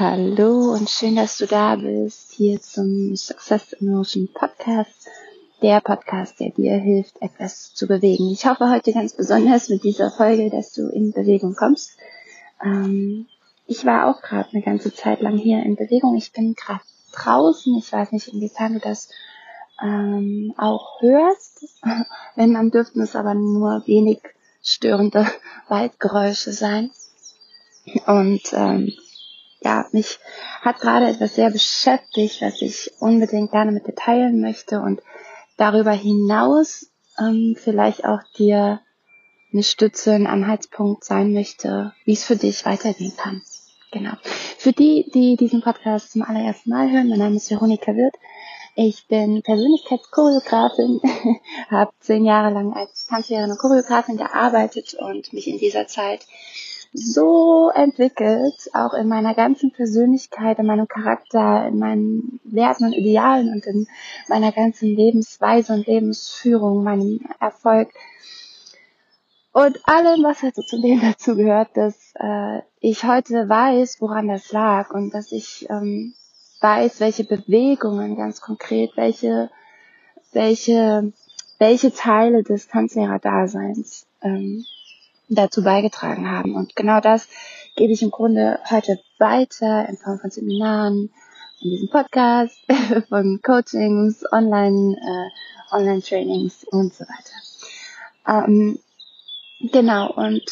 Hallo und schön, dass du da bist hier zum Success Emotion Podcast, der Podcast, der dir hilft, etwas zu bewegen. Ich hoffe heute ganz besonders mit dieser Folge, dass du in Bewegung kommst. Ähm, ich war auch gerade eine ganze Zeit lang hier in Bewegung. Ich bin gerade draußen. Ich weiß nicht, inwiefern du das ähm, auch hörst. Wenn, dann dürften es aber nur wenig störende Waldgeräusche sein. Und ähm, ja, mich hat gerade etwas sehr beschäftigt, was ich unbedingt gerne mit dir teilen möchte und darüber hinaus ähm, vielleicht auch dir eine Stütze, ein Anhaltspunkt sein möchte, wie es für dich weitergehen kann. Genau. Für die, die diesen Podcast zum allerersten Mal hören, mein Name ist Veronika Wirth. Ich bin Persönlichkeitschoreografin, habe zehn Jahre lang als Tanzlehrerin und Choreografin gearbeitet und mich in dieser Zeit so entwickelt, auch in meiner ganzen Persönlichkeit, in meinem Charakter, in meinen Werten und Idealen und in meiner ganzen Lebensweise und Lebensführung, meinem Erfolg und allem, was halt so zu dem dazu gehört, dass äh, ich heute weiß, woran das lag und dass ich ähm, weiß, welche Bewegungen ganz konkret, welche, welche, welche Teile des Tanzlehrer-Daseins ähm, dazu beigetragen haben. Und genau das gebe ich im Grunde heute weiter in Form von Seminaren, in diesem Podcast, von Coachings, Online, äh, Online-Trainings und so weiter. Ähm, genau, und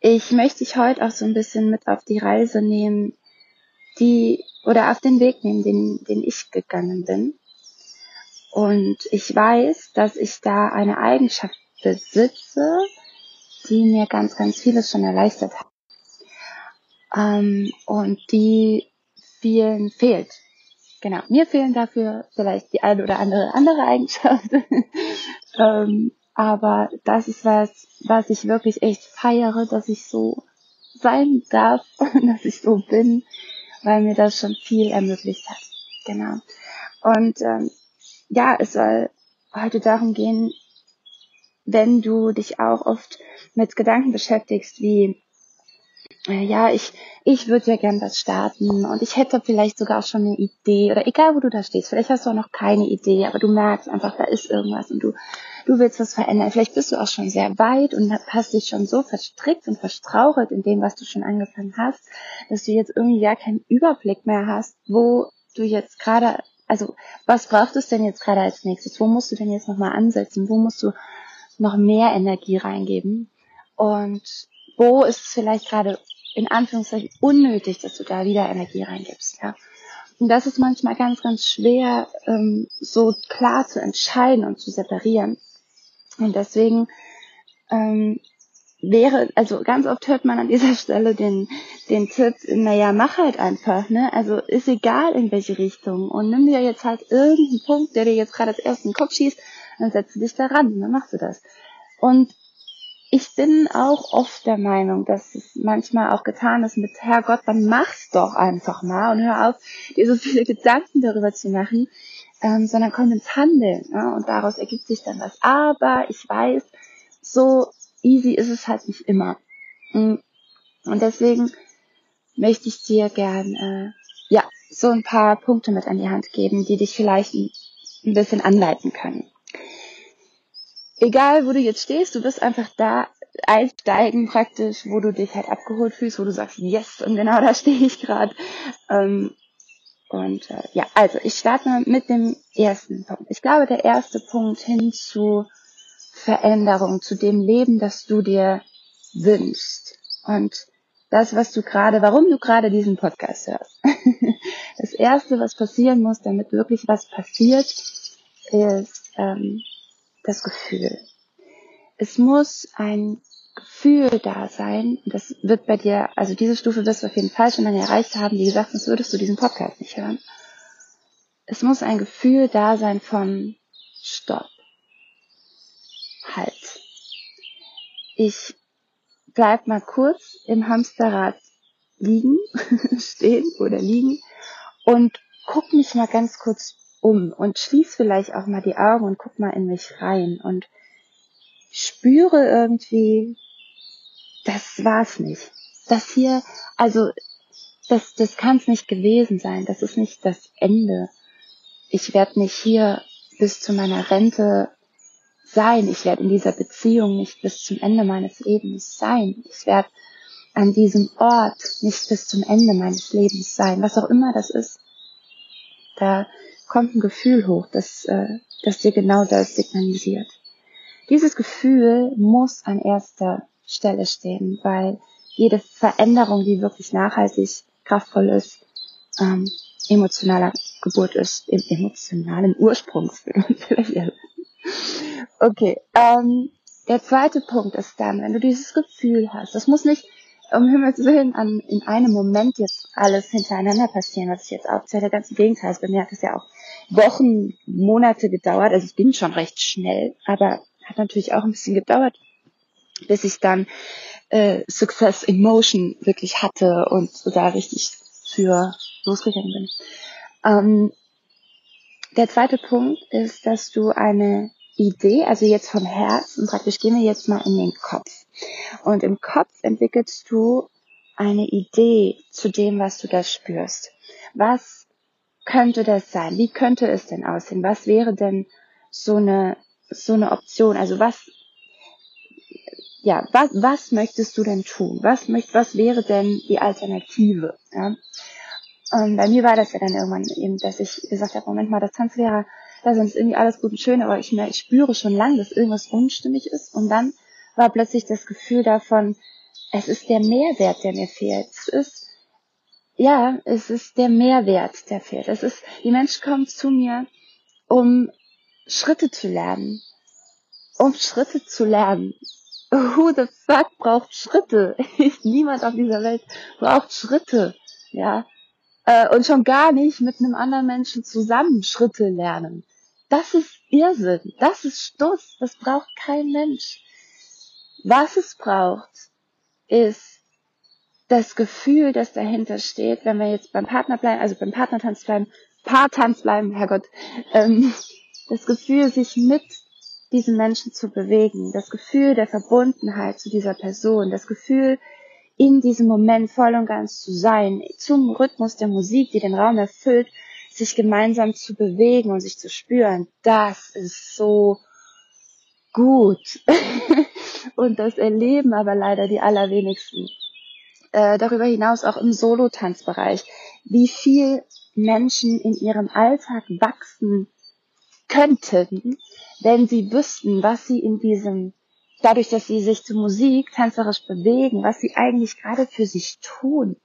ich möchte dich heute auch so ein bisschen mit auf die Reise nehmen, die, oder auf den Weg nehmen, den, den ich gegangen bin. Und ich weiß, dass ich da eine Eigenschaft besitze, die mir ganz, ganz vieles schon erleichtert hat. Ähm, und die vielen fehlt. Genau, mir fehlen dafür vielleicht die eine oder andere andere Eigenschaft. ähm, aber das ist was, was ich wirklich echt feiere, dass ich so sein darf, dass ich so bin, weil mir das schon viel ermöglicht hat. Genau. Und ähm, ja, es soll heute darum gehen, wenn du dich auch oft mit Gedanken beschäftigst, wie äh, ja, ich, ich würde ja gern was starten und ich hätte vielleicht sogar schon eine Idee oder egal wo du da stehst, vielleicht hast du auch noch keine Idee, aber du merkst einfach, da ist irgendwas und du, du willst was verändern. Vielleicht bist du auch schon sehr weit und hast dich schon so verstrickt und verstrauchelt in dem, was du schon angefangen hast, dass du jetzt irgendwie ja keinen Überblick mehr hast, wo du jetzt gerade, also was braucht es denn jetzt gerade als nächstes? Wo musst du denn jetzt nochmal ansetzen? Wo musst du noch mehr Energie reingeben? Und wo ist es vielleicht gerade in Anführungszeichen unnötig, dass du da wieder Energie reingibst, ja? Und das ist manchmal ganz, ganz schwer, ähm, so klar zu entscheiden und zu separieren. Und deswegen ähm, wäre, also ganz oft hört man an dieser Stelle den, den Tipp, naja, mach halt einfach, ne? Also ist egal in welche Richtung. Und nimm dir jetzt halt irgendeinen Punkt, der dir jetzt gerade als ersten Kopf schießt, dann setzt du dich da ran, dann machst du das. Und ich bin auch oft der Meinung, dass es manchmal auch getan ist mit Herrgott, dann mach's doch einfach mal und hör auf, dir so viele Gedanken darüber zu machen, ähm, sondern komm ins Handeln. Ne? Und daraus ergibt sich dann was. Aber ich weiß, so easy ist es halt nicht immer. Mm. Und deswegen möchte ich dir gern äh, ja so ein paar Punkte mit an die Hand geben, die dich vielleicht ein bisschen anleiten können egal wo du jetzt stehst, du wirst einfach da einsteigen praktisch, wo du dich halt abgeholt fühlst, wo du sagst, yes, und genau da stehe ich gerade. Ähm, und äh, ja, also ich starte mit dem ersten Punkt. Ich glaube, der erste Punkt hin zu Veränderung, zu dem Leben, das du dir wünschst. Und das, was du gerade, warum du gerade diesen Podcast hörst. das erste, was passieren muss, damit wirklich was passiert, ist ähm, das Gefühl. Es muss ein Gefühl da sein, das wird bei dir, also diese Stufe wirst du auf jeden Fall schon lange erreicht haben, wie gesagt, sonst würdest du diesen Podcast nicht hören. Es muss ein Gefühl da sein von Stopp. Halt. Ich bleib mal kurz im Hamsterrad liegen, stehen oder liegen und guck mich mal ganz kurz um und schließ vielleicht auch mal die Augen und guck mal in mich rein und spüre irgendwie, das war's nicht. Das hier, also das, das kann es nicht gewesen sein. Das ist nicht das Ende. Ich werde nicht hier bis zu meiner Rente sein. Ich werde in dieser Beziehung nicht bis zum Ende meines Lebens sein. Ich werde an diesem Ort nicht bis zum Ende meines Lebens sein. Was auch immer das ist. Da kommt ein Gefühl hoch, das, äh, das dir genau das signalisiert. Dieses Gefühl muss an erster Stelle stehen, weil jede Veränderung, die wirklich nachhaltig kraftvoll ist, ähm, emotionaler Geburt ist, im emotionalen Ursprungsfilm. okay, ähm, der zweite Punkt ist dann, wenn du dieses Gefühl hast, das muss nicht um Himmels Willen an, in einem Moment jetzt alles hintereinander passieren, was ich jetzt aufzähle. Ganz im Gegenteil, bei mir hat es ja auch Wochen, Monate gedauert. Also ich bin schon recht schnell, aber hat natürlich auch ein bisschen gedauert, bis ich dann äh, Success in Motion wirklich hatte und da richtig für losgegangen bin. Ähm, der zweite Punkt ist, dass du eine Idee, also jetzt vom Herz, und praktisch gehen wir jetzt mal in den Kopf. Und im Kopf entwickelst du eine Idee zu dem, was du da spürst. Was könnte das sein? Wie könnte es denn aussehen? Was wäre denn so eine, so eine Option? Also was, ja, was, was möchtest du denn tun? Was möcht, was wäre denn die Alternative? Ja? Und bei mir war das ja dann irgendwann eben, dass ich gesagt habe, Moment mal, das Tanzlehrer, da ist irgendwie alles gut und schön, aber ich, ich spüre schon lange, dass irgendwas unstimmig ist. Und dann war plötzlich das Gefühl davon, es ist der Mehrwert, der mir fehlt. Es ist, ja, es ist der Mehrwert, der fehlt. Es ist, die Menschen kommen zu mir, um Schritte zu lernen. Um Schritte zu lernen. Who the fuck braucht Schritte? Niemand auf dieser Welt braucht Schritte. Ja. Äh, und schon gar nicht mit einem anderen Menschen zusammen Schritte lernen. Das ist Irrsinn. Das ist Stuss. Das braucht kein Mensch. Was es braucht, ist das Gefühl, das dahinter steht, wenn wir jetzt beim Partner bleiben, also beim Partnertanz bleiben, Paartanz bleiben, Herrgott, ähm, das Gefühl, sich mit diesen Menschen zu bewegen, das Gefühl der Verbundenheit zu dieser Person, das Gefühl, in diesem Moment voll und ganz zu sein, zum Rhythmus der Musik, die den Raum erfüllt, sich gemeinsam zu bewegen und sich zu spüren, das ist so gut. und das erleben aber leider die allerwenigsten. Äh, darüber hinaus auch im Solo-Tanzbereich, wie viel Menschen in ihrem Alltag wachsen könnten, wenn sie wüssten, was sie in diesem, dadurch, dass sie sich zur Musik tänzerisch bewegen, was sie eigentlich gerade für sich tun.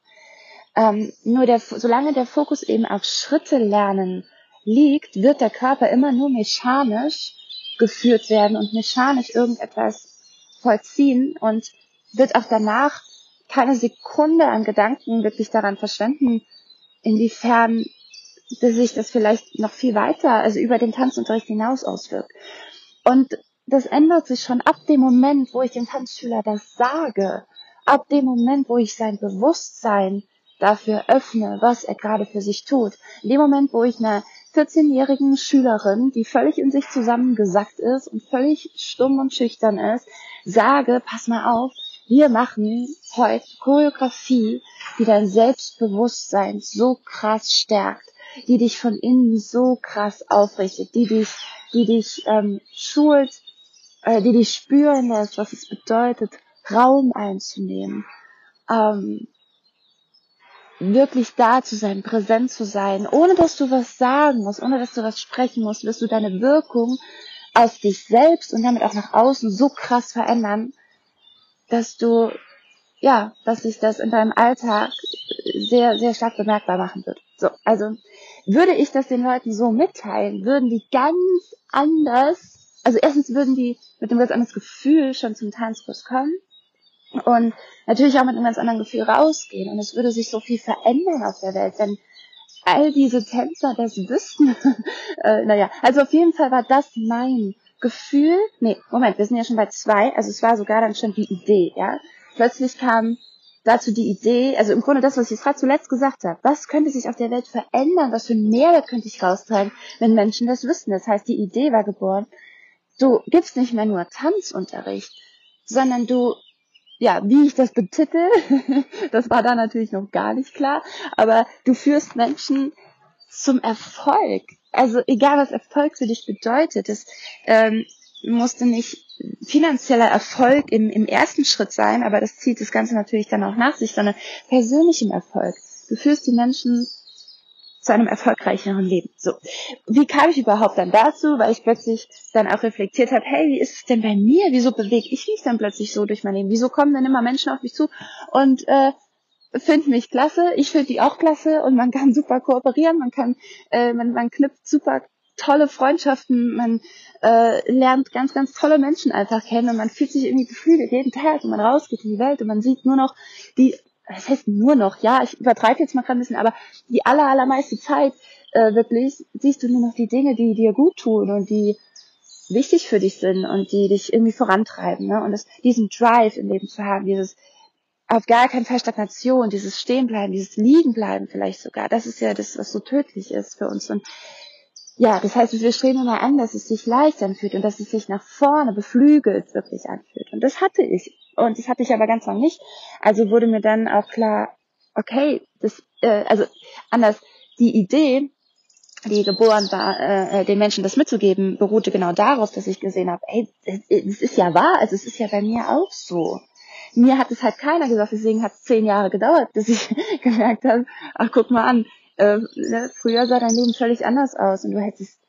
Ähm, nur der, solange der Fokus eben auf Schritte lernen liegt, wird der Körper immer nur mechanisch geführt werden und mechanisch irgendetwas vollziehen und wird auch danach keine Sekunde an Gedanken wirklich daran verschwenden, inwiefern sich das vielleicht noch viel weiter, also über den Tanzunterricht hinaus auswirkt. Und das ändert sich schon ab dem Moment, wo ich dem Tanzschüler das sage, ab dem Moment, wo ich sein Bewusstsein dafür öffne, was er gerade für sich tut. In dem Moment, wo ich einer 14-jährigen Schülerin, die völlig in sich zusammengesackt ist und völlig stumm und schüchtern ist, sage, pass mal auf, wir machen heute Choreografie, die dein Selbstbewusstsein so krass stärkt, die dich von innen so krass aufrichtet, die dich, die dich ähm, schult, äh, die dich spüren lässt, was es bedeutet, Raum einzunehmen, ähm, wirklich da zu sein, präsent zu sein, ohne dass du was sagen musst, ohne dass du was sprechen musst, wirst du deine Wirkung auf dich selbst und damit auch nach außen so krass verändern, dass du, ja, dass sich das in deinem Alltag sehr, sehr stark bemerkbar machen wird. So, also würde ich das den Leuten so mitteilen, würden die ganz anders, also erstens würden die mit einem ganz anderes Gefühl schon zum Tanzkurs kommen und natürlich auch mit einem ganz anderen Gefühl rausgehen. Und es würde sich so viel verändern auf der Welt, wenn all diese Tänzer das wüssten. äh, naja, also auf jeden Fall war das mein Gefühl. Nee, Moment, wir sind ja schon bei zwei. Also es war sogar dann schon die Idee, ja. Plötzlich kam dazu die Idee, also im Grunde das, was ich gerade zuletzt gesagt habe. Was könnte sich auf der Welt verändern? Was für einen Mehrwert könnte ich raustragen, wenn Menschen das wüssten? Das heißt, die Idee war geboren. Du gibst nicht mehr nur Tanzunterricht, sondern du ja, wie ich das betitel, das war da natürlich noch gar nicht klar. Aber du führst Menschen zum Erfolg. Also egal, was Erfolg für dich bedeutet, es ähm, musste nicht finanzieller Erfolg im, im ersten Schritt sein, aber das zieht das Ganze natürlich dann auch nach sich, sondern persönlichem Erfolg. Du führst die Menschen zu einem erfolgreicheren Leben. So. Wie kam ich überhaupt dann dazu? Weil ich plötzlich dann auch reflektiert habe, hey, wie ist es denn bei mir? Wieso bewege ich mich dann plötzlich so durch mein Leben? Wieso kommen denn immer Menschen auf mich zu und äh, finden mich klasse? Ich finde die auch klasse und man kann super kooperieren, man kann, äh, man, man knüpft super tolle Freundschaften, man äh, lernt ganz, ganz tolle Menschen einfach kennen und man fühlt sich irgendwie gefühlt jeden Tag und man rausgeht in die Welt und man sieht nur noch die das heißt nur noch, ja, ich übertreibe jetzt mal gerade ein bisschen, aber die aller, allermeiste Zeit äh, wirklich siehst du nur noch die Dinge, die dir gut tun und die wichtig für dich sind und die dich irgendwie vorantreiben. Ne? Und das, diesen Drive im Leben zu haben, dieses auf gar keinen Fall Stagnation, dieses Stehenbleiben, dieses Liegenbleiben vielleicht sogar, das ist ja das, was so tödlich ist für uns. Und ja, das heißt, wir streben immer an, dass es sich leicht anfühlt und dass es sich nach vorne beflügelt wirklich anfühlt. Und das hatte ich. Und das hatte ich aber ganz lang nicht. Also wurde mir dann auch klar, okay, das, äh, also anders, die Idee, die geboren war, äh, äh den Menschen das mitzugeben, beruhte genau darauf, dass ich gesehen habe, ey, es ist ja wahr, also es ist ja bei mir auch so. Mir hat es halt keiner gesagt, deswegen hat es zehn Jahre gedauert, bis ich gemerkt habe, ach guck mal an, äh, früher sah dein Leben völlig anders aus und du hättest,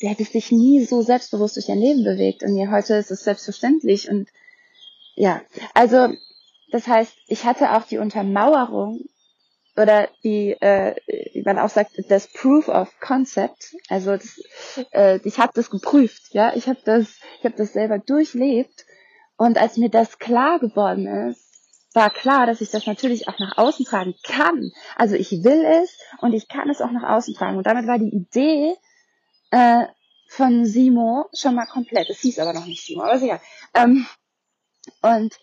du hättest dich nie so selbstbewusst durch dein Leben bewegt und hier heute ist es selbstverständlich und ja, also das heißt, ich hatte auch die Untermauerung oder die, äh, wie man auch sagt, das Proof of Concept. Also das, äh, ich habe das geprüft, ja, ich habe das, ich habe das selber durchlebt und als mir das klar geworden ist, war klar, dass ich das natürlich auch nach außen tragen kann. Also ich will es und ich kann es auch nach außen tragen. Und damit war die Idee äh, von Simo schon mal komplett. Es hieß aber noch nicht Simo, aber sicher. Ähm, und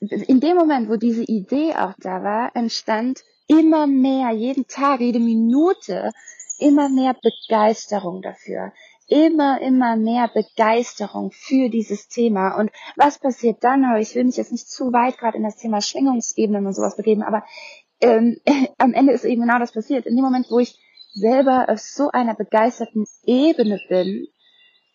in dem Moment, wo diese Idee auch da war, entstand immer mehr, jeden Tag, jede Minute, immer mehr Begeisterung dafür. Immer, immer mehr Begeisterung für dieses Thema. Und was passiert dann? Ich will mich jetzt nicht zu weit gerade in das Thema Schwingungsebenen und sowas begeben, aber ähm, am Ende ist eben genau das passiert. In dem Moment, wo ich selber auf so einer begeisterten Ebene bin,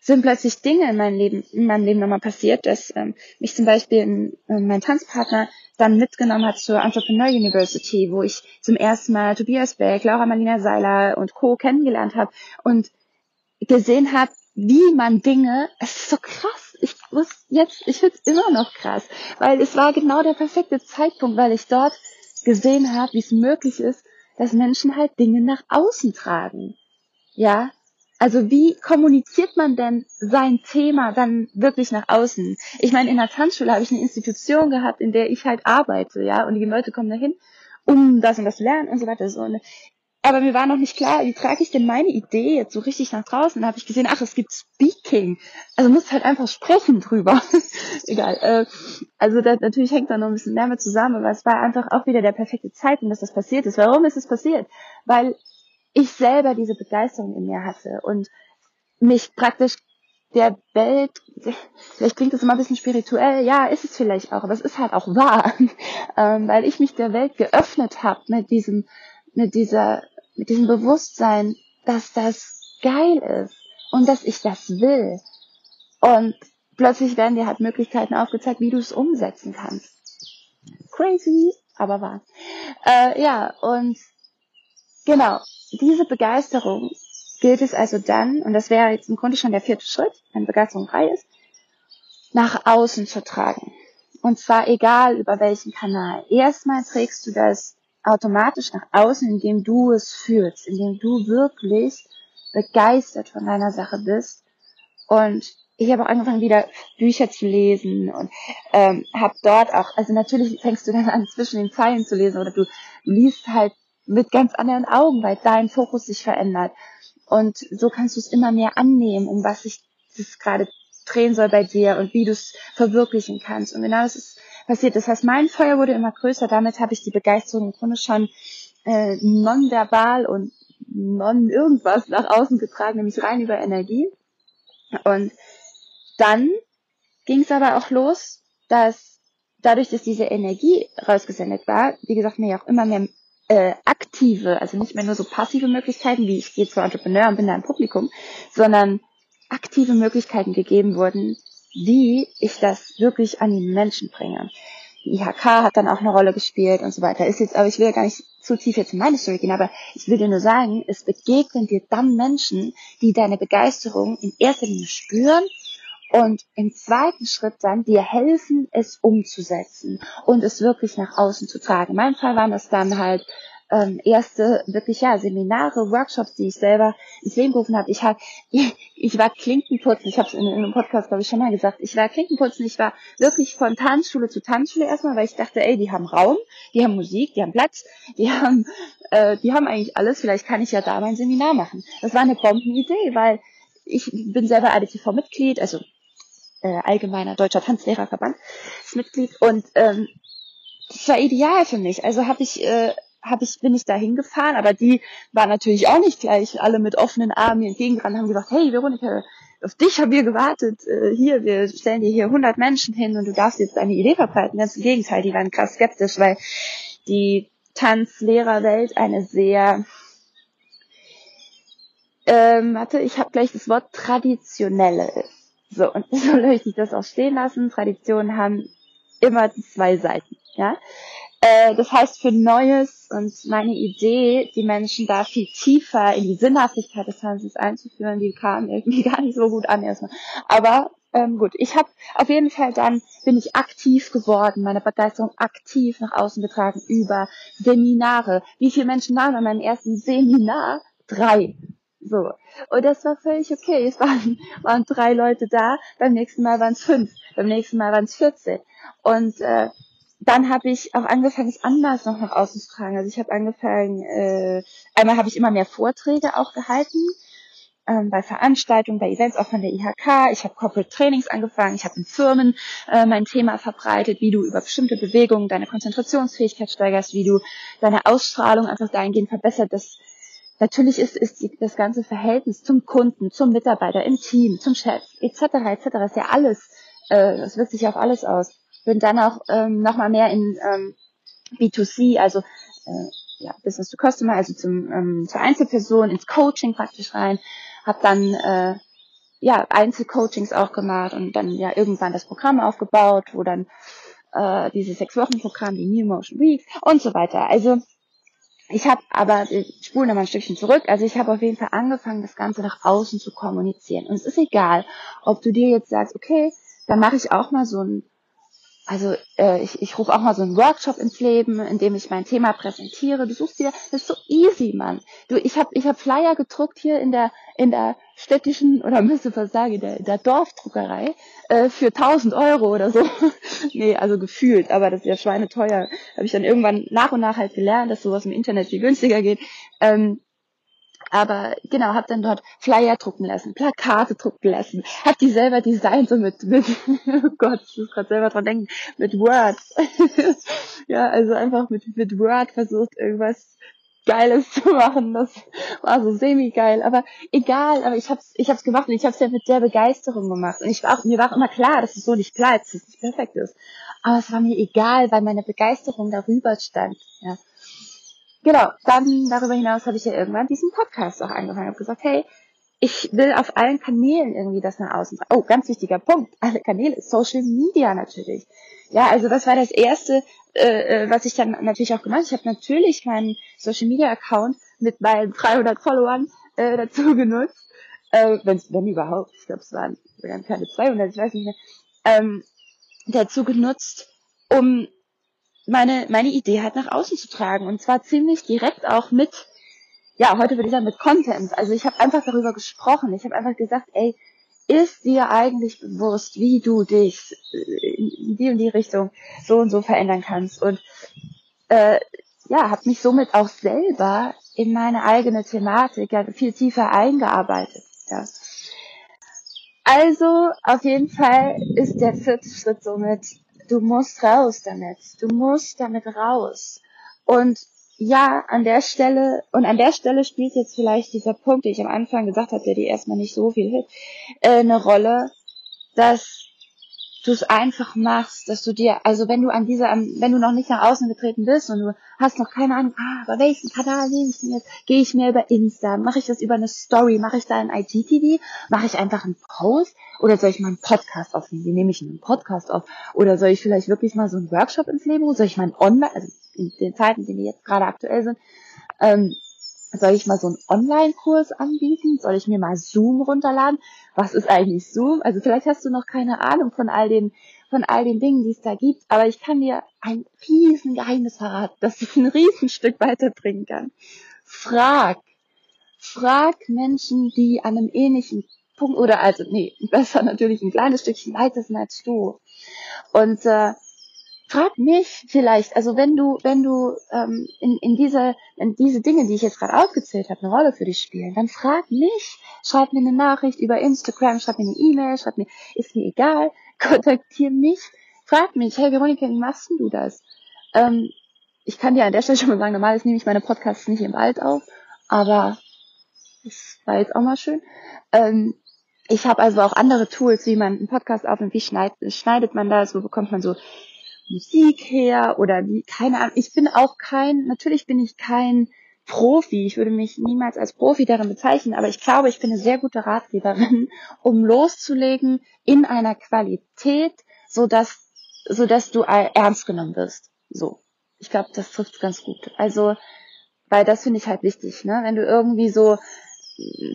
sind plötzlich Dinge in meinem Leben, in meinem Leben nochmal passiert, dass ähm, mich zum Beispiel in, äh, mein Tanzpartner dann mitgenommen hat zur Entrepreneur University, wo ich zum ersten Mal Tobias Beck, Laura Marlina Seiler und Co. kennengelernt habe und gesehen habe, wie man Dinge, es ist so krass, ich muss jetzt, ich finde es immer noch krass, weil es war genau der perfekte Zeitpunkt, weil ich dort gesehen habe, wie es möglich ist, dass Menschen halt Dinge nach außen tragen. Ja, also wie kommuniziert man denn sein Thema dann wirklich nach außen? Ich meine, in der Tanzschule habe ich eine Institution gehabt, in der ich halt arbeite, ja, und die Leute kommen dahin, um das und das zu lernen und so weiter. So. Aber mir war noch nicht klar, wie trage ich denn meine Idee jetzt so richtig nach draußen? Da habe ich gesehen, ach, es gibt Speaking. Also muss halt einfach sprechen drüber. Egal. Äh, also das, natürlich hängt da noch ein bisschen mehr mit zusammen, aber es war einfach auch wieder der perfekte Zeitpunkt, dass das passiert ist. Warum ist es passiert? Weil ich selber diese Begeisterung in mir hatte und mich praktisch der Welt, vielleicht klingt das immer ein bisschen spirituell, ja, ist es vielleicht auch, aber es ist halt auch wahr, ähm, weil ich mich der Welt geöffnet habe mit diesem, mit dieser, mit diesem Bewusstsein, dass das geil ist und dass ich das will. Und plötzlich werden dir halt Möglichkeiten aufgezeigt, wie du es umsetzen kannst. Crazy, aber wahr. Äh, ja, und genau, diese Begeisterung gilt es also dann, und das wäre jetzt im Grunde schon der vierte Schritt, wenn Begeisterung frei ist, nach außen zu tragen. Und zwar egal über welchen Kanal. Erstmal trägst du das automatisch nach außen, indem du es fühlst, indem du wirklich begeistert von deiner Sache bist. Und ich habe auch angefangen, wieder Bücher zu lesen und ähm, habe dort auch, also natürlich fängst du dann an, zwischen den Zeilen zu lesen oder du liest halt mit ganz anderen Augen, weil dein Fokus sich verändert. Und so kannst du es immer mehr annehmen, um was sich das gerade drehen soll bei dir und wie du es verwirklichen kannst. Und genau das ist passiert. Das heißt, mein Feuer wurde immer größer. Damit habe ich die Begeisterung im Grunde schon äh, nonverbal und non irgendwas nach außen getragen, nämlich rein über Energie. Und dann ging es aber auch los, dass dadurch, dass diese Energie rausgesendet war, wie gesagt, mir auch immer mehr äh, aktive, also nicht mehr nur so passive Möglichkeiten, wie ich gehe zu Entrepreneur und bin da im Publikum, sondern aktive Möglichkeiten gegeben wurden, wie ich das wirklich an die Menschen bringe. Die IHK hat dann auch eine Rolle gespielt und so weiter. Ist jetzt, aber ich will ja gar nicht zu tief jetzt in meine Story gehen, aber ich will dir nur sagen, es begegnen dir dann Menschen, die deine Begeisterung in erster Linie spüren und im zweiten Schritt dann dir helfen, es umzusetzen und es wirklich nach außen zu tragen. In meinem Fall waren das dann halt ähm, erste wirklich ja Seminare, Workshops, die ich selber ins Leben gerufen habe. Ich hab, ich, ich war Klinkenputzen. Ich habe es in, in, einem Podcast glaube ich schon mal gesagt. Ich war Klinkenputzen. Ich war wirklich von Tanzschule zu Tanzschule erstmal, weil ich dachte, ey, die haben Raum, die haben Musik, die haben Platz, die haben, äh, die haben eigentlich alles. Vielleicht kann ich ja da mein Seminar machen. Das war eine Bombenidee, weil ich bin selber ADTV-Mitglied, also äh, allgemeiner deutscher Tanzlehrerverband, Mitglied und ähm, das war ideal für mich. Also habe ich äh, hab ich, bin ich da hingefahren, aber die waren natürlich auch nicht gleich alle mit offenen Armen mir entgegengerannt, haben gesagt, hey Veronika, auf dich haben wir gewartet, äh, hier, wir stellen dir hier 100 Menschen hin und du darfst jetzt deine Idee verbreiten. Ganz im Gegenteil, die waren krass skeptisch, weil die Tanzlehrerwelt eine sehr, ähm, warte, ich habe gleich das Wort traditionelle. So, und so möchte ich das auch stehen lassen. Traditionen haben immer zwei Seiten, ja. Äh, das heißt, für Neues und meine Idee, die Menschen da viel tiefer in die Sinnhaftigkeit des Tanzes einzuführen, die kam irgendwie gar nicht so gut an erstmal. Aber ähm, gut, ich habe auf jeden Fall dann bin ich aktiv geworden, meine Begeisterung aktiv nach außen getragen über Seminare. Wie viele Menschen waren bei meinem ersten Seminar? Drei. So. Und das war völlig okay. Es waren, waren drei Leute da, beim nächsten Mal waren es fünf, beim nächsten Mal waren es 14. Und äh, dann habe ich auch angefangen, es anders noch nach außen zu tragen. Also ich habe angefangen, äh, einmal habe ich immer mehr Vorträge auch gehalten, ähm, bei Veranstaltungen, bei Events, auch von der IHK. Ich habe Corporate Trainings angefangen, ich habe in Firmen äh, mein Thema verbreitet, wie du über bestimmte Bewegungen deine Konzentrationsfähigkeit steigerst, wie du deine Ausstrahlung einfach dahingehend verbessert, dass natürlich ist, ist das ganze Verhältnis zum Kunden, zum Mitarbeiter, im Team, zum Chef, etc., etc., ist ja alles, äh, das wirkt sich auf alles aus bin dann auch ähm, nochmal mehr in ähm, B2C, also äh, ja, Business to Customer, also zum, ähm, zur Einzelperson, ins Coaching praktisch rein, habe dann äh, ja Einzelcoachings auch gemacht und dann ja irgendwann das Programm aufgebaut, wo dann äh, dieses sechs Wochen Programm, die New Motion Weeks und so weiter. Also ich habe aber, ich spule nochmal ein Stückchen zurück, also ich habe auf jeden Fall angefangen, das Ganze nach außen zu kommunizieren. Und es ist egal, ob du dir jetzt sagst, okay, dann mache ich auch mal so ein also äh, ich, ich rufe auch mal so einen Workshop ins Leben, in dem ich mein Thema präsentiere. Du suchst dir, das ist so easy, Mann. Du, ich habe ich hab Flyer gedruckt hier in der in der städtischen oder müsste fast sagen, in der, der Dorfdruckerei äh, für 1000 Euro oder so. nee, also gefühlt, aber das ist ja schweineteuer. Habe ich dann irgendwann nach und nach halt gelernt, dass sowas im Internet viel günstiger geht. Ähm, aber genau, habe dann dort Flyer drucken lassen, Plakate drucken lassen, habe die selber designt, so mit, mit oh Gott, ich muss gerade selber dran denken, mit Word. ja, also einfach mit, mit Word versucht, irgendwas Geiles zu machen. Das war so semi-geil. Aber egal, aber ich hab's, ich hab's gemacht und ich hab's ja mit der Begeisterung gemacht. Und ich war auch, mir war auch immer klar, dass es so nicht bleibt, dass es nicht perfekt ist. Aber es war mir egal, weil meine Begeisterung darüber stand. Ja genau, dann darüber hinaus habe ich ja irgendwann diesen Podcast auch angefangen. habe gesagt, hey, ich will auf allen Kanälen irgendwie das nach außen. Oh, ganz wichtiger Punkt. Alle Kanäle, Social Media natürlich. Ja, also das war das erste, äh, äh was ich dann natürlich auch gemacht. habe. Ich habe natürlich meinen Social Media Account mit meinen 300 Followern äh, dazu genutzt, äh, wenn, wenn überhaupt. Ich glaube, es waren keine 200, ich weiß nicht mehr. Ähm, dazu genutzt, um meine, meine Idee halt nach außen zu tragen. Und zwar ziemlich direkt auch mit, ja, heute würde ich sagen mit Content. Also ich habe einfach darüber gesprochen. Ich habe einfach gesagt, ey, ist dir eigentlich bewusst, wie du dich in die und die Richtung so und so verändern kannst? Und äh, ja, habe mich somit auch selber in meine eigene Thematik ja viel tiefer eingearbeitet. Ja. Also auf jeden Fall ist der vierte Schritt somit du musst raus damit. Du musst damit raus. Und ja, an der Stelle, und an der Stelle spielt jetzt vielleicht dieser Punkt, den ich am Anfang gesagt habe, der dir erstmal nicht so viel hilft, äh, eine Rolle, dass du es einfach machst, dass du dir, also wenn du an dieser, wenn du noch nicht nach außen getreten bist und du hast noch keine Ahnung, ah, aber welchen Kanal nehme ich denn jetzt? Gehe ich mehr über Insta? Mache ich das über eine Story? Mache ich da ein IGTV? Mache ich einfach einen Post? Oder soll ich mal einen Podcast aufnehmen? Wie nehme ich einen Podcast auf? Oder soll ich vielleicht wirklich mal so einen Workshop ins Leben rufen? Soll ich mal einen Online, also in den Zeiten, die jetzt gerade aktuell sind, ähm, soll ich mal so einen Online-Kurs anbieten? Soll ich mir mal Zoom runterladen? Was ist eigentlich Zoom? Also vielleicht hast du noch keine Ahnung von all den, von all den Dingen, die es da gibt, aber ich kann dir ein riesen Geheimnis verraten, das dich ein Riesenstück weiterbringen kann. Frag. Frag Menschen, die an einem ähnlichen Punkt, oder also, nee, besser natürlich ein kleines Stückchen weiter sind als du. Und äh, frag mich vielleicht, also wenn du, wenn du ähm, in, in diese, in diese Dinge, die ich jetzt gerade aufgezählt habe, eine Rolle für dich spielen, dann frag mich, schreib mir eine Nachricht über Instagram, schreib mir eine E-Mail, schreib mir, ist mir egal, kontaktier mich, frag mich, hey Veronika, wie machst du das? Ähm, ich kann dir an der Stelle schon mal sagen, normalerweise nehme ich meine Podcasts nicht im Wald auf, aber das war jetzt auch mal schön. Ähm, ich habe also auch andere Tools, wie man einen Podcast aufnimmt, wie schneidet, schneidet man das, wo bekommt man so Musik her oder wie, keine Ahnung. Ich bin auch kein, natürlich bin ich kein Profi. Ich würde mich niemals als Profi darin bezeichnen, aber ich glaube, ich bin eine sehr gute Ratgeberin, um loszulegen in einer Qualität, so dass, so dass du ernst genommen wirst. So. Ich glaube, das trifft ganz gut. Also, weil das finde ich halt wichtig, ne? Wenn du irgendwie so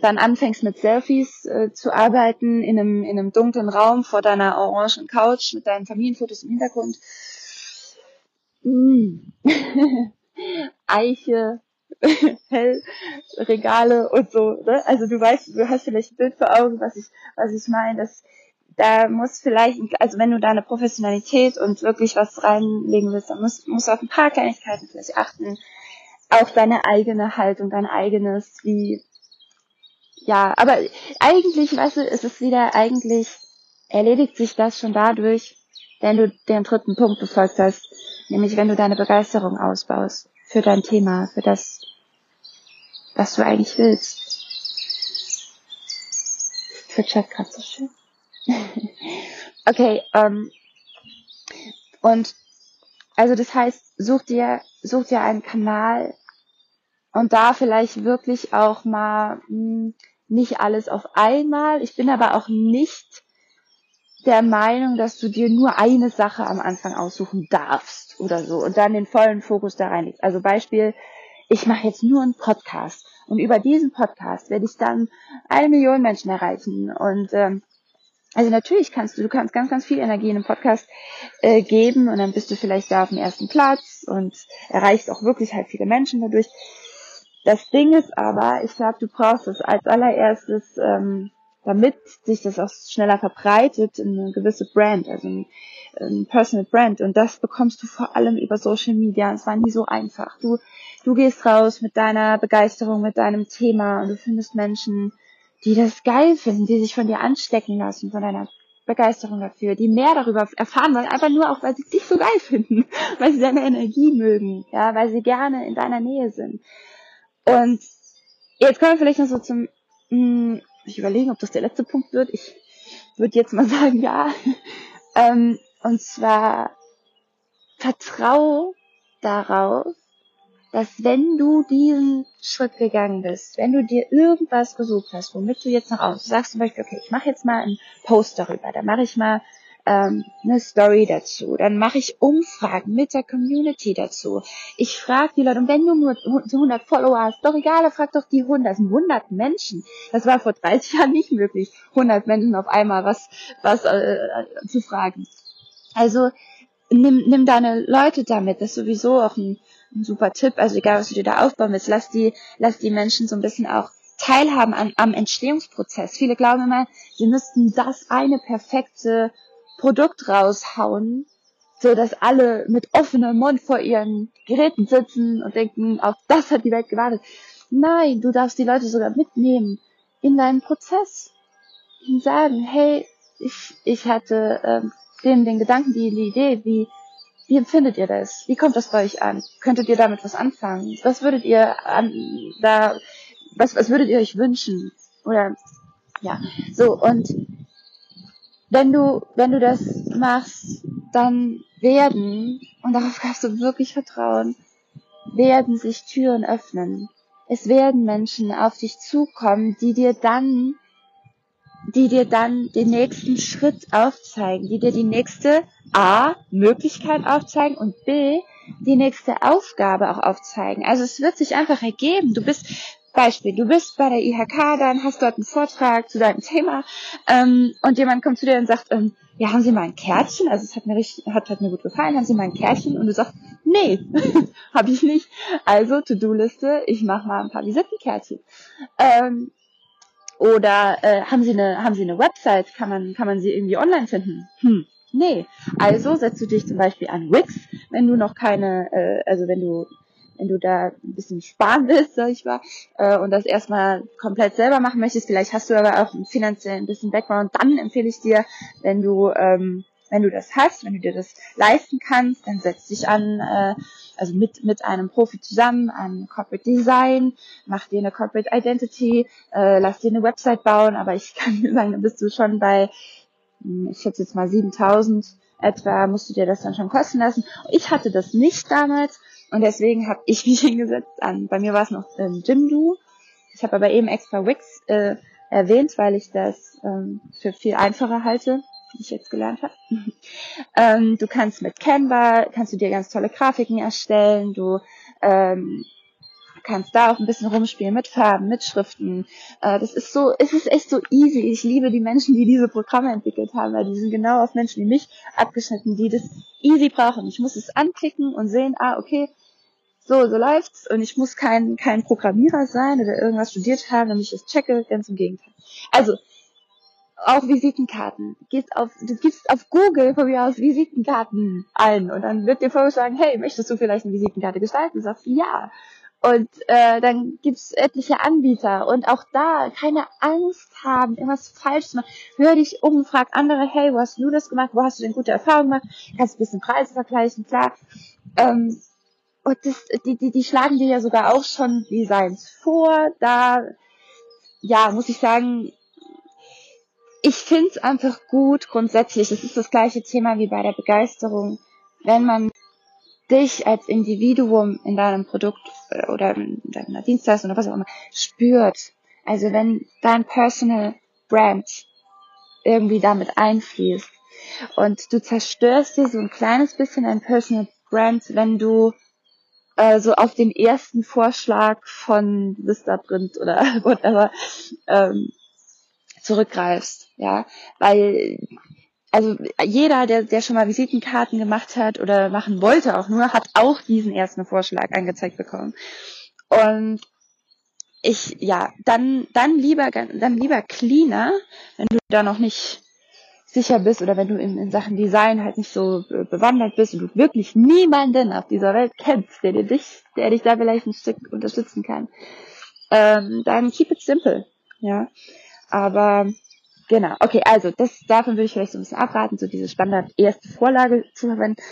dann anfängst mit Selfies äh, zu arbeiten in einem, in einem dunklen Raum vor deiner orangen Couch mit deinen Familienfotos im Hintergrund. Mm. Eiche, hell, Regale und so. Ne? Also du weißt, du hast vielleicht ein Bild vor Augen, was ich, was ich meine. Das, da muss vielleicht, also wenn du da eine Professionalität und wirklich was reinlegen willst, dann musst, musst du auf ein paar Kleinigkeiten vielleicht achten. Auch deine eigene Haltung, dein eigenes, wie ja, aber eigentlich, weißt du, ist es wieder eigentlich, erledigt sich das schon dadurch, wenn du den dritten Punkt befolgt hast, nämlich wenn du deine Begeisterung ausbaust für dein Thema, für das, was du eigentlich willst. Zwitschert gerade so schön. okay, ähm, und also das heißt, such dir, such dir einen Kanal und da vielleicht wirklich auch mal mh, hm, nicht alles auf einmal. Ich bin aber auch nicht der Meinung, dass du dir nur eine Sache am Anfang aussuchen darfst oder so und dann den vollen Fokus da reinlegst. Also Beispiel, ich mache jetzt nur einen Podcast und über diesen Podcast werde ich dann eine Million Menschen erreichen und ähm, also natürlich kannst du, du kannst ganz, ganz viel Energie in einem Podcast äh, geben und dann bist du vielleicht da auf dem ersten Platz und erreichst auch wirklich halt viele Menschen dadurch. Das Ding ist aber, ich glaube, du brauchst es als allererstes, ähm, damit sich das auch schneller verbreitet, eine gewisse Brand, also ein, ein Personal Brand. Und das bekommst du vor allem über Social Media. Es war nie so einfach. Du, du gehst raus mit deiner Begeisterung, mit deinem Thema und du findest Menschen, die das geil finden, die sich von dir anstecken lassen, von deiner Begeisterung dafür, die mehr darüber erfahren wollen, einfach nur auch, weil sie dich so geil finden, weil sie deine Energie mögen, ja, weil sie gerne in deiner Nähe sind. Und jetzt kommen wir vielleicht noch so zum, mh, hm, ich überlegen, ob das der letzte Punkt wird. Ich würde jetzt mal sagen, ja. ähm, und zwar vertrau darauf, dass wenn du diesen Schritt gegangen bist, wenn du dir irgendwas gesucht hast, womit du jetzt nach außen sagst zum Beispiel, okay, ich mache jetzt mal einen Post darüber, da mache ich mal ähm, eine Story dazu. Dann mache ich Umfragen mit der Community dazu. Ich frage die Leute, und wenn du nur 100 Follower hast, doch egal, frag doch die 100. Das sind 100 Menschen. Das war vor 30 Jahren nicht möglich, 100 Menschen auf einmal was, was äh, zu fragen. Also nimm, nimm deine Leute damit. Das ist sowieso auch ein, ein super Tipp. Also egal, was du dir da aufbauen willst, lass die, lass die Menschen so ein bisschen auch teilhaben an, am Entstehungsprozess. Viele glauben immer, sie müssten das eine perfekte Produkt raushauen, so dass alle mit offenem Mund vor ihren Geräten sitzen und denken, auf das hat die Welt gewartet. Nein, du darfst die Leute sogar mitnehmen in deinen Prozess und sagen, hey, ich, ich hatte ähm, den, den Gedanken, die, die Idee, wie, wie empfindet ihr das? Wie kommt das bei euch an? Könntet ihr damit was anfangen? Was würdet ihr an, da, was, was würdet ihr euch wünschen? Oder, ja, so, und wenn du, wenn du das machst, dann werden, und darauf kannst du wirklich vertrauen, werden sich Türen öffnen. Es werden Menschen auf dich zukommen, die dir dann, die dir dann den nächsten Schritt aufzeigen, die dir die nächste A, Möglichkeit aufzeigen und B, die nächste Aufgabe auch aufzeigen. Also es wird sich einfach ergeben. Du bist Beispiel, du bist bei der IHK, dann hast dort einen Vortrag zu deinem Thema ähm, und jemand kommt zu dir und sagt, ähm, ja, haben Sie mal ein Kärtchen? Also es hat mir richtig, hat, hat mir gut gefallen, haben Sie mal ein Kärtchen? Und du sagst, nee, habe ich nicht. Also To-Do-Liste, ich mache mal ein paar Visitenkärtchen. Ähm, oder äh, haben Sie eine, haben Sie eine Website? Kann man, kann man sie irgendwie online finden? Hm. Nee, also setzt du dich zum Beispiel an Wix, wenn du noch keine, äh, also wenn du wenn du da ein bisschen sparen willst, sag ich mal, äh, und das erstmal komplett selber machen möchtest, vielleicht hast du aber auch finanziell ein bisschen Background, dann empfehle ich dir, wenn du ähm, wenn du das hast, wenn du dir das leisten kannst, dann setz dich an, äh, also mit, mit einem Profi zusammen, an Corporate Design, mach dir eine Corporate Identity, äh, lass dir eine Website bauen, aber ich kann dir sagen, dann bist du schon bei, hm, ich schätze jetzt mal 7000 etwa, musst du dir das dann schon kosten lassen. Ich hatte das nicht damals und deswegen habe ich mich hingesetzt an, bei mir war es noch ähm, Jimdo. Ich habe aber eben extra Wix äh, erwähnt, weil ich das ähm, für viel einfacher halte, wie ich jetzt gelernt habe. ähm, du kannst mit Canva, kannst du dir ganz tolle Grafiken erstellen, du ähm, kannst da auch ein bisschen rumspielen mit Farben, mit Schriften. Äh, das ist so, es ist echt so easy. Ich liebe die Menschen, die diese Programme entwickelt haben, weil die sind genau auf Menschen wie mich abgeschnitten, die das easy brauchen. Ich muss es anklicken und sehen, ah, okay, so, so läuft's und ich muss kein, kein Programmierer sein oder irgendwas studiert haben, damit ich das checke, ganz im Gegenteil. Also, auch Visitenkarten. Gehst auf, du gibst auf Google von mir aus Visitenkarten ein und dann wird dir vorgeschlagen, hey, möchtest du vielleicht eine Visitenkarte gestalten? Du sagst ja. Und äh, dann gibt's etliche Anbieter und auch da keine Angst haben, irgendwas falsch zu machen. Hör dich um, frag andere, hey, wo hast du das gemacht? Wo hast du denn gute Erfahrungen gemacht? Kannst ein bisschen Preise vergleichen, klar. Ähm, und das, die, die, die schlagen dir ja sogar auch schon Designs vor. Da, ja, muss ich sagen, ich find's einfach gut grundsätzlich. Es ist das gleiche Thema wie bei der Begeisterung. Wenn man dich als Individuum in deinem Produkt äh, oder in deiner Dienstleistung oder was auch immer spürt. Also wenn dein Personal Brand irgendwie damit einfließt und du zerstörst dir so ein kleines bisschen dein Personal Brand, wenn du äh, so auf den ersten Vorschlag von Vistaprint oder whatever ähm, zurückgreifst, ja, weil also jeder, der, der schon mal Visitenkarten gemacht hat oder machen wollte auch nur, hat auch diesen ersten Vorschlag angezeigt bekommen. Und ich, ja, dann, dann lieber, dann lieber cleaner, wenn du da noch nicht sicher bist oder wenn du in, in Sachen Design halt nicht so bewandert bist und du wirklich niemanden auf dieser Welt kennst, der dir dich, der dich da vielleicht ein Stück unterstützen kann, ähm, dann keep it simple, ja. Aber Genau, okay, also das davon würde ich vielleicht so ein bisschen abraten, so diese Standard erste Vorlage zu verwenden.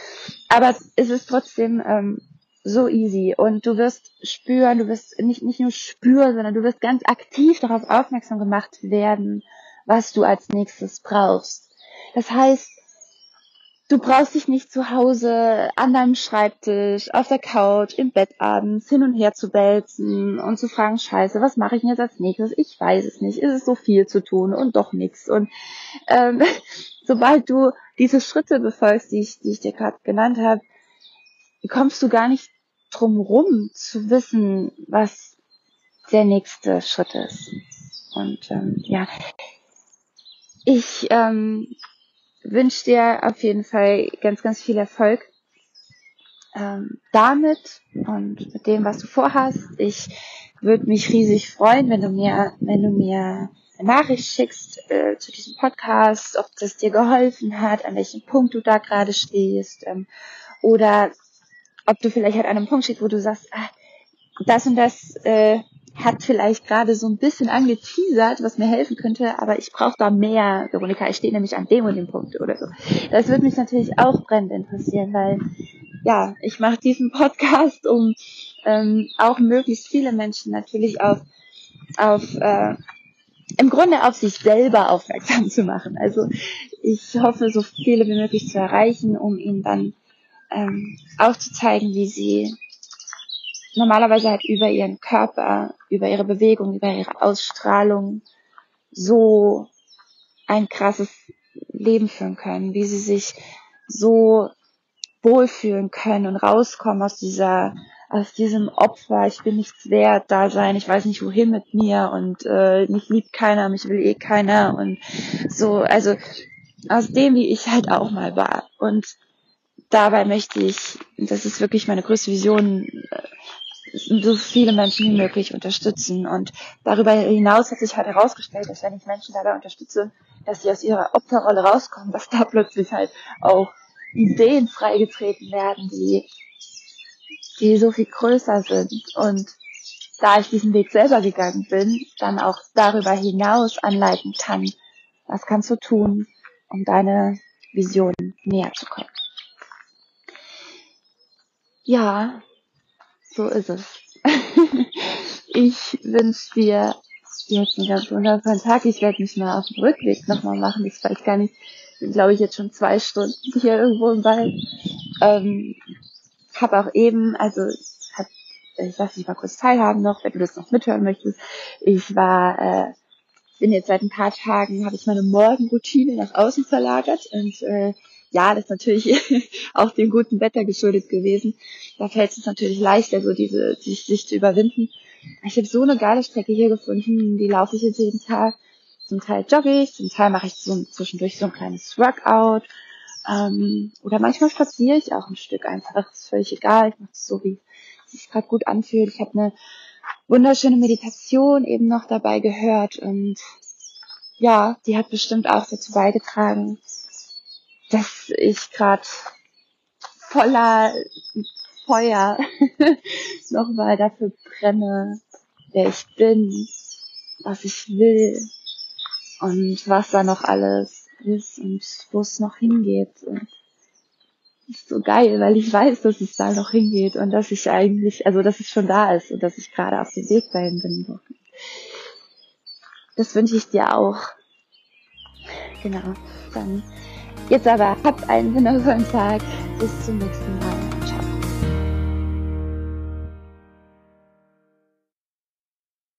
Aber es ist trotzdem ähm, so easy und du wirst spüren, du wirst nicht, nicht nur spüren, sondern du wirst ganz aktiv darauf aufmerksam gemacht werden, was du als nächstes brauchst. Das heißt, Du brauchst dich nicht zu Hause an deinem Schreibtisch, auf der Couch, im Bett abends hin und her zu wälzen und zu fragen, scheiße, was mache ich denn jetzt als nächstes? Ich weiß es nicht. Ist es so viel zu tun und doch nichts. Und ähm, sobald du diese Schritte befolgst, die ich, die ich dir gerade genannt habe, kommst du gar nicht drum rum zu wissen, was der nächste Schritt ist. Und ähm, ja, ich ähm, wünsche dir auf jeden Fall ganz, ganz viel Erfolg ähm, damit und mit dem, was du vorhast. Ich würde mich riesig freuen, wenn du mir, wenn du mir eine Nachricht schickst äh, zu diesem Podcast, ob das dir geholfen hat, an welchem Punkt du da gerade stehst, ähm, oder ob du vielleicht an einem Punkt stehst, wo du sagst, ah, das und das äh, hat vielleicht gerade so ein bisschen angeteasert, was mir helfen könnte, aber ich brauche da mehr, Veronika, ich stehe nämlich an dem und dem Punkt oder so. Das würde mich natürlich auch brennend interessieren, weil ja, ich mache diesen Podcast, um ähm, auch möglichst viele Menschen natürlich auf, auf äh, im Grunde auf sich selber aufmerksam zu machen. Also ich hoffe, so viele wie möglich zu erreichen, um ihnen dann ähm, auch zu zeigen, wie sie normalerweise halt über ihren Körper, über ihre Bewegung, über ihre Ausstrahlung so ein krasses Leben führen können, wie sie sich so wohlfühlen können und rauskommen aus dieser aus diesem Opfer, ich bin nichts wert, da sein, ich weiß nicht wohin mit mir und äh, mich liebt keiner, mich will eh keiner und so, also aus dem, wie ich halt auch mal war. Und dabei möchte ich, das ist wirklich meine größte Vision, so viele Menschen wie möglich unterstützen. Und darüber hinaus hat sich halt herausgestellt, dass wenn ich Menschen dabei unterstütze, dass sie aus ihrer Opferrolle rauskommen, dass da plötzlich halt auch Ideen freigetreten werden, die, die so viel größer sind. Und da ich diesen Weg selber gegangen bin, dann auch darüber hinaus anleiten kann, was kannst du tun, um deine Vision näher zu kommen. Ja, so ist es. ich wünsche dir jetzt einen ganz wunderbaren Tag. Ich werde mich mal auf dem Rückweg nochmal machen. Ich weiß gar nicht, bin glaube ich jetzt schon zwei Stunden hier irgendwo im Wald. Ähm, habe auch eben, also hat, ich lasse dich mal kurz teilhaben noch, wenn du das noch mithören möchtest. Ich war, äh, bin jetzt seit ein paar Tagen, habe ich meine Morgenroutine nach außen verlagert und äh, ja, das ist natürlich auch dem guten Wetter geschuldet gewesen. Da fällt es natürlich leichter, so diese, sich, sich zu überwinden. Ich habe so eine geile Strecke hier gefunden, die laufe ich jetzt jeden Tag. Zum Teil jogge ich, zum Teil mache ich so zwischendurch so ein kleines Workout. Ähm, oder manchmal spaziere ich auch ein Stück einfach. Das ist völlig egal. Ich mache es so, wie es sich gerade gut anfühlt. Ich habe eine wunderschöne Meditation eben noch dabei gehört und ja, die hat bestimmt auch dazu beigetragen, dass ich gerade voller Feuer nochmal dafür brenne, wer ich bin, was ich will und was da noch alles ist und wo es noch hingeht. Und das ist so geil, weil ich weiß, dass es da noch hingeht und dass ich eigentlich, also dass es schon da ist und dass ich gerade auf dem Weg dahin bin. Das wünsche ich dir auch. Genau. Dann Jetzt aber habt einen wundervollen Tag. Bis zum nächsten Mal.